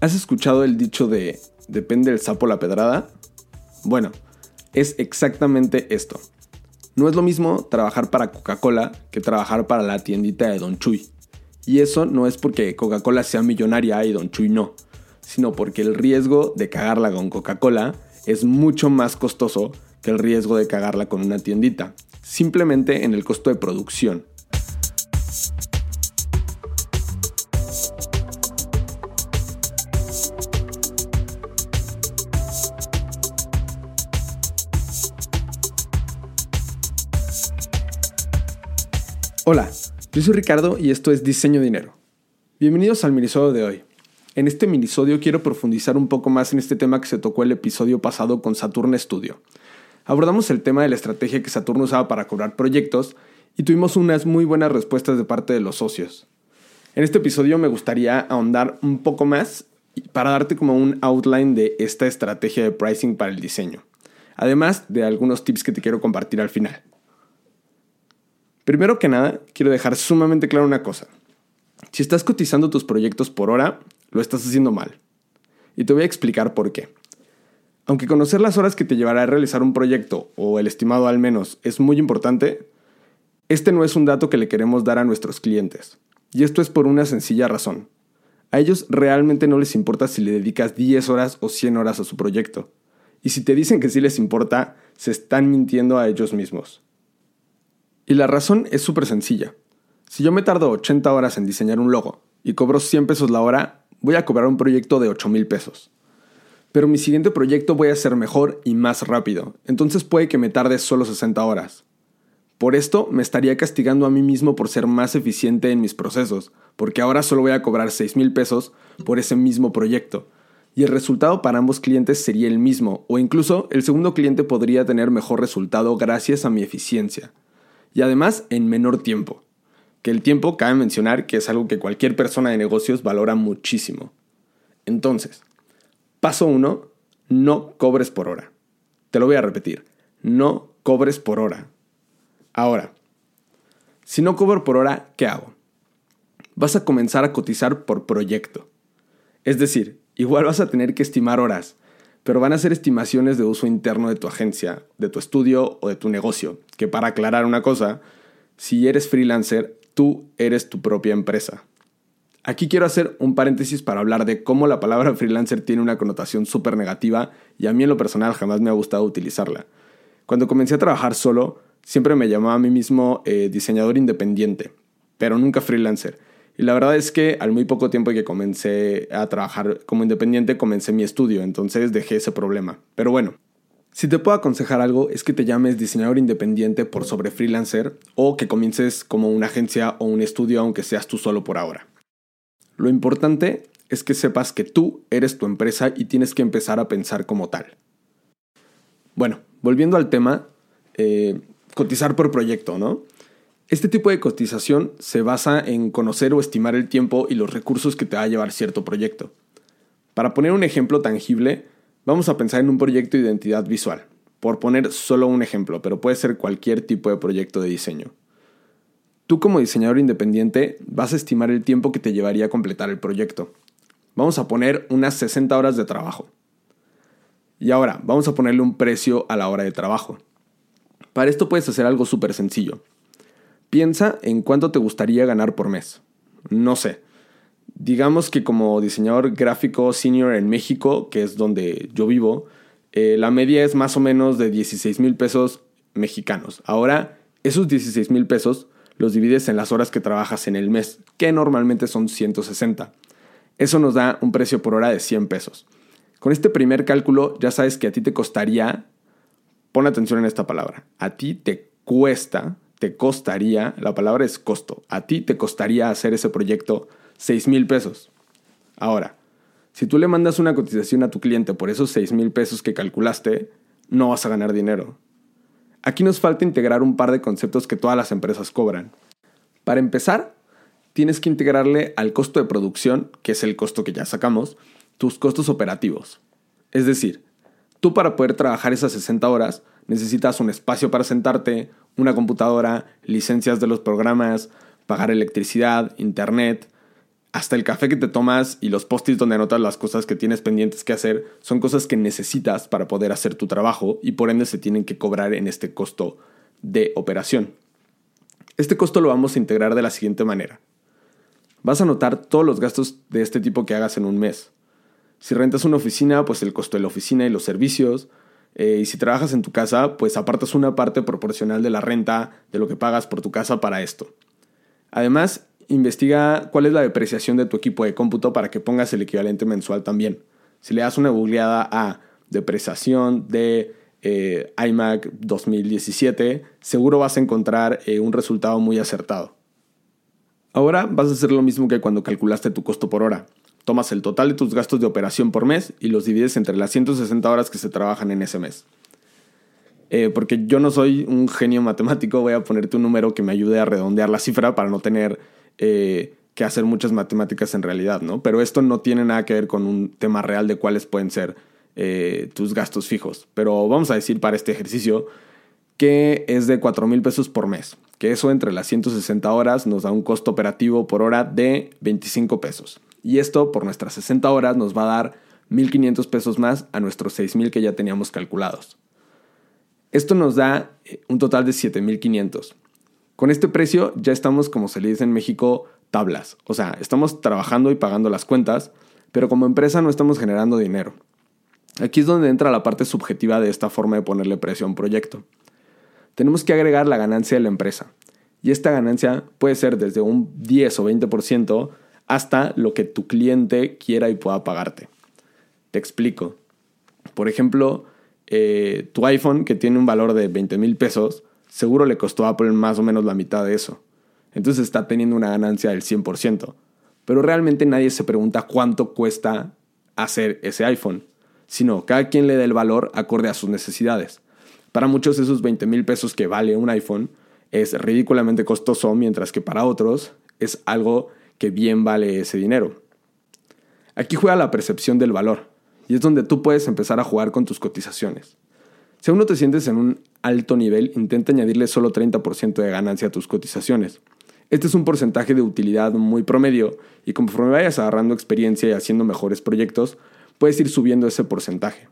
¿Has escuchado el dicho de depende el sapo la pedrada? Bueno, es exactamente esto. No es lo mismo trabajar para Coca-Cola que trabajar para la tiendita de Don Chuy. Y eso no es porque Coca-Cola sea millonaria y Don Chuy no, sino porque el riesgo de cagarla con Coca-Cola es mucho más costoso que el riesgo de cagarla con una tiendita, simplemente en el costo de producción. Hola, yo soy Ricardo y esto es Diseño Dinero. Bienvenidos al minisodio de hoy. En este minisodio quiero profundizar un poco más en este tema que se tocó el episodio pasado con Saturn Studio. Abordamos el tema de la estrategia que Saturno usaba para cobrar proyectos y tuvimos unas muy buenas respuestas de parte de los socios. En este episodio me gustaría ahondar un poco más para darte como un outline de esta estrategia de pricing para el diseño, además de algunos tips que te quiero compartir al final. Primero que nada, quiero dejar sumamente claro una cosa. Si estás cotizando tus proyectos por hora, lo estás haciendo mal. Y te voy a explicar por qué. Aunque conocer las horas que te llevará a realizar un proyecto, o el estimado al menos, es muy importante, este no es un dato que le queremos dar a nuestros clientes. Y esto es por una sencilla razón. A ellos realmente no les importa si le dedicas 10 horas o 100 horas a su proyecto. Y si te dicen que sí les importa, se están mintiendo a ellos mismos. Y la razón es súper sencilla. Si yo me tardo 80 horas en diseñar un logo y cobro 100 pesos la hora, voy a cobrar un proyecto de 8 mil pesos. Pero mi siguiente proyecto voy a hacer mejor y más rápido, entonces puede que me tarde solo 60 horas. Por esto me estaría castigando a mí mismo por ser más eficiente en mis procesos, porque ahora solo voy a cobrar 6 mil pesos por ese mismo proyecto. Y el resultado para ambos clientes sería el mismo, o incluso el segundo cliente podría tener mejor resultado gracias a mi eficiencia y además en menor tiempo. Que el tiempo cabe mencionar que es algo que cualquier persona de negocios valora muchísimo. Entonces, paso 1, no cobres por hora. Te lo voy a repetir, no cobres por hora. Ahora, si no cobro por hora, ¿qué hago? Vas a comenzar a cotizar por proyecto. Es decir, igual vas a tener que estimar horas, pero van a ser estimaciones de uso interno de tu agencia, de tu estudio o de tu negocio. Que para aclarar una cosa, si eres freelancer, tú eres tu propia empresa. Aquí quiero hacer un paréntesis para hablar de cómo la palabra freelancer tiene una connotación súper negativa y a mí en lo personal jamás me ha gustado utilizarla. Cuando comencé a trabajar solo, siempre me llamaba a mí mismo eh, diseñador independiente, pero nunca freelancer. Y la verdad es que al muy poco tiempo que comencé a trabajar como independiente, comencé mi estudio, entonces dejé ese problema. Pero bueno, si te puedo aconsejar algo es que te llames diseñador independiente por sobre freelancer o que comiences como una agencia o un estudio aunque seas tú solo por ahora. Lo importante es que sepas que tú eres tu empresa y tienes que empezar a pensar como tal. Bueno, volviendo al tema, eh, cotizar por proyecto, ¿no? Este tipo de cotización se basa en conocer o estimar el tiempo y los recursos que te va a llevar cierto proyecto. Para poner un ejemplo tangible, vamos a pensar en un proyecto de identidad visual, por poner solo un ejemplo, pero puede ser cualquier tipo de proyecto de diseño. Tú como diseñador independiente vas a estimar el tiempo que te llevaría a completar el proyecto. Vamos a poner unas 60 horas de trabajo. Y ahora, vamos a ponerle un precio a la hora de trabajo. Para esto puedes hacer algo súper sencillo. Piensa en cuánto te gustaría ganar por mes. No sé. Digamos que como diseñador gráfico senior en México, que es donde yo vivo, eh, la media es más o menos de 16 mil pesos mexicanos. Ahora, esos 16 mil pesos los divides en las horas que trabajas en el mes, que normalmente son 160. Eso nos da un precio por hora de 100 pesos. Con este primer cálculo ya sabes que a ti te costaría, pon atención en esta palabra, a ti te cuesta te costaría, la palabra es costo, a ti te costaría hacer ese proyecto 6 mil pesos. Ahora, si tú le mandas una cotización a tu cliente por esos 6 mil pesos que calculaste, no vas a ganar dinero. Aquí nos falta integrar un par de conceptos que todas las empresas cobran. Para empezar, tienes que integrarle al costo de producción, que es el costo que ya sacamos, tus costos operativos. Es decir, tú para poder trabajar esas 60 horas necesitas un espacio para sentarte, una computadora, licencias de los programas, pagar electricidad, internet. hasta el café que te tomas y los post-its donde anotas las cosas que tienes pendientes que hacer son cosas que necesitas para poder hacer tu trabajo y por ende se tienen que cobrar en este costo de operación. Este costo lo vamos a integrar de la siguiente manera. Vas a anotar todos los gastos de este tipo que hagas en un mes. Si rentas una oficina, pues el costo de la oficina y los servicios. Eh, y si trabajas en tu casa, pues apartas una parte proporcional de la renta, de lo que pagas por tu casa para esto. Además, investiga cuál es la depreciación de tu equipo de cómputo para que pongas el equivalente mensual también. Si le das una googleada a depreciación de eh, iMac 2017, seguro vas a encontrar eh, un resultado muy acertado. Ahora vas a hacer lo mismo que cuando calculaste tu costo por hora. Tomas el total de tus gastos de operación por mes y los divides entre las 160 horas que se trabajan en ese mes. Eh, porque yo no soy un genio matemático, voy a ponerte un número que me ayude a redondear la cifra para no tener que hacer muchas matemáticas en realidad, ¿no? Pero esto no tiene nada que ver con un tema real de cuáles pueden ser eh, tus gastos fijos. Pero vamos a decir para este ejercicio que es de 4 mil pesos por mes. Que eso entre las 160 horas nos da un costo operativo por hora de 25 pesos. Y esto por nuestras 60 horas nos va a dar 1.500 pesos más a nuestros 6.000 que ya teníamos calculados. Esto nos da eh, un total de 7.500. Con este precio ya estamos, como se le dice en México, tablas. O sea, estamos trabajando y pagando las cuentas, pero como empresa no estamos generando dinero. Aquí es donde entra la parte subjetiva de esta forma de ponerle precio a un proyecto. Tenemos que agregar la ganancia de la empresa. Y esta ganancia puede ser desde un 10 o 20% hasta lo que tu cliente quiera y pueda pagarte. Te explico. Por ejemplo, eh, tu iPhone, que tiene un valor de 20 mil pesos, seguro le costó a Apple más o menos la mitad de eso. Entonces está teniendo una ganancia del 100%. Pero realmente nadie se pregunta cuánto cuesta hacer ese iPhone sino cada quien le da el valor acorde a sus necesidades. Para muchos esos 20 mil pesos que vale un iPhone es ridículamente costoso, mientras que para otros es algo que bien vale ese dinero. Aquí juega la percepción del valor, y es donde tú puedes empezar a jugar con tus cotizaciones. Si aún no te sientes en un alto nivel, intenta añadirle solo 30% de ganancia a tus cotizaciones. Este es un porcentaje de utilidad muy promedio y conforme vayas agarrando experiencia y haciendo mejores proyectos, puedes ir subiendo ese porcentaje.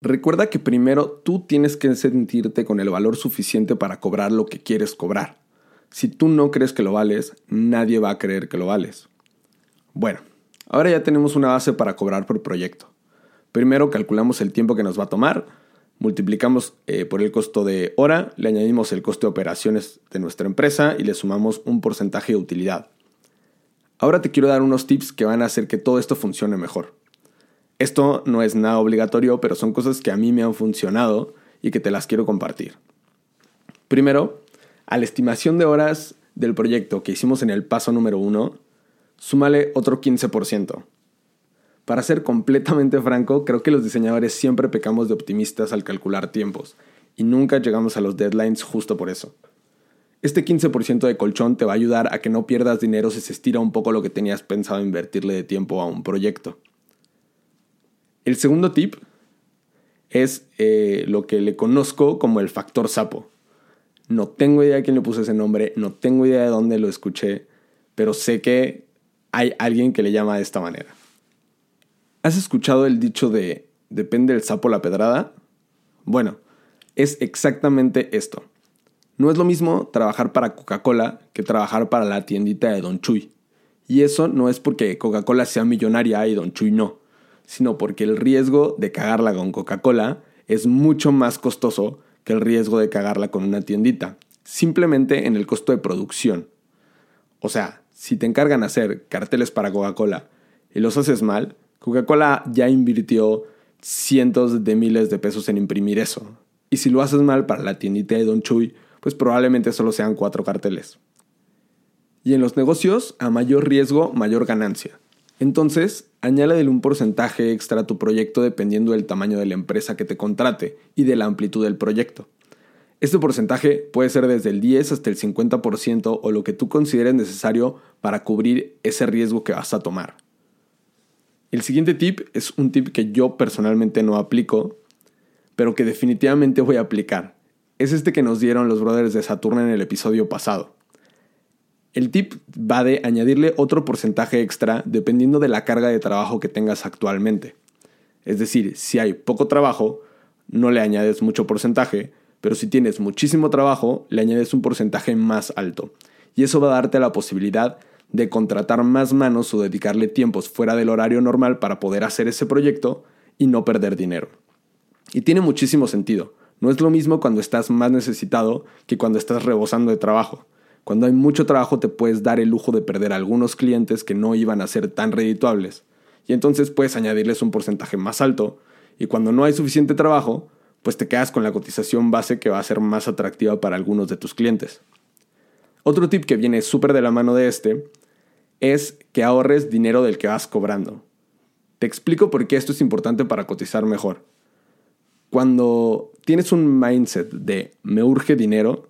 Recuerda que primero tú tienes que sentirte con el valor suficiente para cobrar lo que quieres cobrar. Si tú no crees que lo vales, nadie va a creer que lo vales. Bueno, ahora ya tenemos una base para cobrar por proyecto. Primero calculamos el tiempo que nos va a tomar, multiplicamos eh, por el costo de hora, le añadimos el costo de operaciones de nuestra empresa y le sumamos un porcentaje de utilidad. Ahora te quiero dar unos tips que van a hacer que todo esto funcione mejor. Esto no es nada obligatorio, pero son cosas que a mí me han funcionado y que te las quiero compartir. Primero, a la estimación de horas del proyecto que hicimos en el paso número 1, súmale otro 15%. Para ser completamente franco, creo que los diseñadores siempre pecamos de optimistas al calcular tiempos y nunca llegamos a los deadlines justo por eso. Este 15% de colchón te va a ayudar a que no pierdas dinero si se estira un poco lo que tenías pensado invertirle de tiempo a un proyecto. El segundo tip es eh, lo que le conozco como el factor sapo. No tengo idea de quién le puso ese nombre, no tengo idea de dónde lo escuché, pero sé que hay alguien que le llama de esta manera. ¿Has escuchado el dicho de depende del sapo la pedrada? Bueno, es exactamente esto. No es lo mismo trabajar para Coca-Cola que trabajar para la tiendita de Don Chuy. Y eso no es porque Coca-Cola sea millonaria y Don Chuy no sino porque el riesgo de cagarla con Coca-Cola es mucho más costoso que el riesgo de cagarla con una tiendita, simplemente en el costo de producción. O sea, si te encargan hacer carteles para Coca-Cola y los haces mal, Coca-Cola ya invirtió cientos de miles de pesos en imprimir eso. Y si lo haces mal para la tiendita de Don Chuy, pues probablemente solo sean cuatro carteles. Y en los negocios, a mayor riesgo, mayor ganancia. Entonces, añádele un porcentaje extra a tu proyecto dependiendo del tamaño de la empresa que te contrate y de la amplitud del proyecto. Este porcentaje puede ser desde el 10 hasta el 50% o lo que tú consideres necesario para cubrir ese riesgo que vas a tomar. El siguiente tip es un tip que yo personalmente no aplico, pero que definitivamente voy a aplicar. Es este que nos dieron los brothers de Saturno en el episodio pasado. El tip va de añadirle otro porcentaje extra dependiendo de la carga de trabajo que tengas actualmente. Es decir, si hay poco trabajo, no le añades mucho porcentaje, pero si tienes muchísimo trabajo, le añades un porcentaje más alto. Y eso va a darte la posibilidad de contratar más manos o dedicarle tiempos fuera del horario normal para poder hacer ese proyecto y no perder dinero. Y tiene muchísimo sentido. No es lo mismo cuando estás más necesitado que cuando estás rebosando de trabajo. Cuando hay mucho trabajo te puedes dar el lujo de perder algunos clientes que no iban a ser tan redituables. Y entonces puedes añadirles un porcentaje más alto. Y cuando no hay suficiente trabajo, pues te quedas con la cotización base que va a ser más atractiva para algunos de tus clientes. Otro tip que viene súper de la mano de este es que ahorres dinero del que vas cobrando. Te explico por qué esto es importante para cotizar mejor. Cuando tienes un mindset de me urge dinero,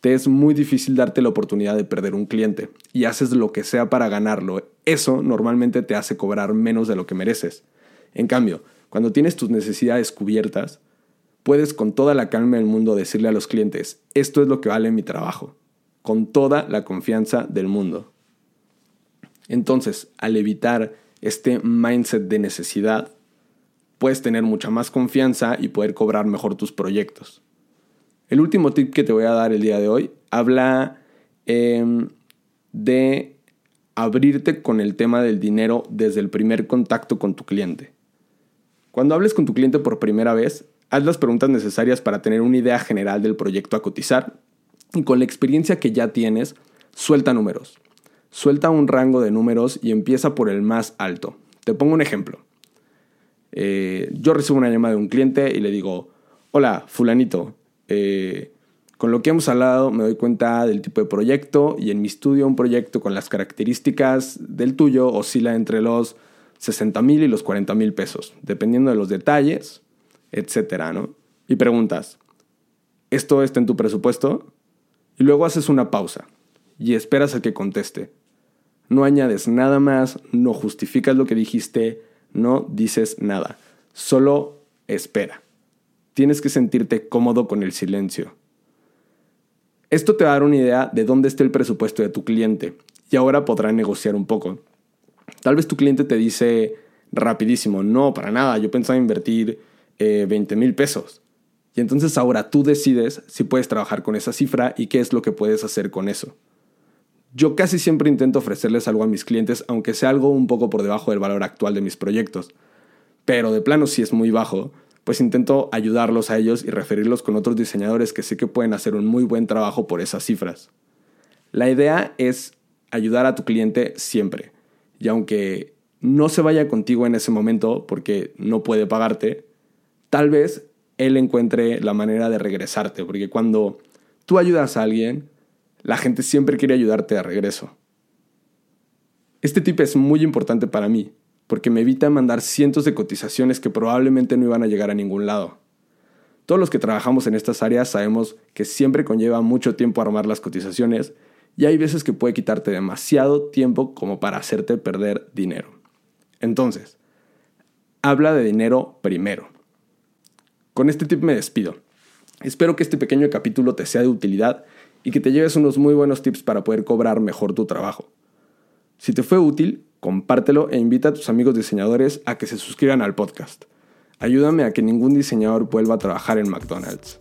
te es muy difícil darte la oportunidad de perder un cliente y haces lo que sea para ganarlo. Eso normalmente te hace cobrar menos de lo que mereces. En cambio, cuando tienes tus necesidades cubiertas, puedes con toda la calma del mundo decirle a los clientes, esto es lo que vale mi trabajo, con toda la confianza del mundo. Entonces, al evitar este mindset de necesidad, puedes tener mucha más confianza y poder cobrar mejor tus proyectos. El último tip que te voy a dar el día de hoy habla em, de abrirte con el tema del dinero desde el primer contacto con tu cliente. Cuando hables con tu cliente por primera vez, haz las preguntas necesarias para tener una idea general del proyecto a cotizar y con la experiencia que ya tienes, suelta números. Suelta un rango de números y empieza por el más alto. Te pongo un ejemplo. Eh, yo recibo una llamada de un cliente y le digo, hola, fulanito, eh, con lo que hemos hablado me doy cuenta del tipo de proyecto y en mi estudio un proyecto con las características del tuyo oscila entre los 60 mil y los 40 mil pesos, dependiendo de los detalles, etcétera, ¿no? Y preguntas, ¿esto está en tu presupuesto? Y luego haces una pausa y esperas a que conteste. No añades nada más, no justificas lo que dijiste, no dices nada, solo espera. Tienes que sentirte cómodo con el silencio. Esto te va a dar una idea de dónde está el presupuesto de tu cliente y ahora podrá negociar un poco. Tal vez tu cliente te dice rapidísimo, no, para nada, yo pensaba invertir 20 eh, mil pesos. Y entonces ahora tú decides si puedes trabajar con esa cifra y qué es lo que puedes hacer con eso. Yo casi siempre intento ofrecerles algo a mis clientes, aunque sea algo un poco por debajo del valor actual de mis proyectos. Pero de plano si es muy bajo, pues intento ayudarlos a ellos y referirlos con otros diseñadores que sé que pueden hacer un muy buen trabajo por esas cifras. La idea es ayudar a tu cliente siempre. Y aunque no se vaya contigo en ese momento porque no puede pagarte, tal vez él encuentre la manera de regresarte, porque cuando tú ayudas a alguien, la gente siempre quiere ayudarte de regreso. Este tip es muy importante para mí, porque me evita mandar cientos de cotizaciones que probablemente no iban a llegar a ningún lado. Todos los que trabajamos en estas áreas sabemos que siempre conlleva mucho tiempo armar las cotizaciones y hay veces que puede quitarte demasiado tiempo como para hacerte perder dinero. Entonces, habla de dinero primero. Con este tip me despido. Espero que este pequeño capítulo te sea de utilidad y que te lleves unos muy buenos tips para poder cobrar mejor tu trabajo. Si te fue útil, compártelo e invita a tus amigos diseñadores a que se suscriban al podcast. Ayúdame a que ningún diseñador vuelva a trabajar en McDonald's.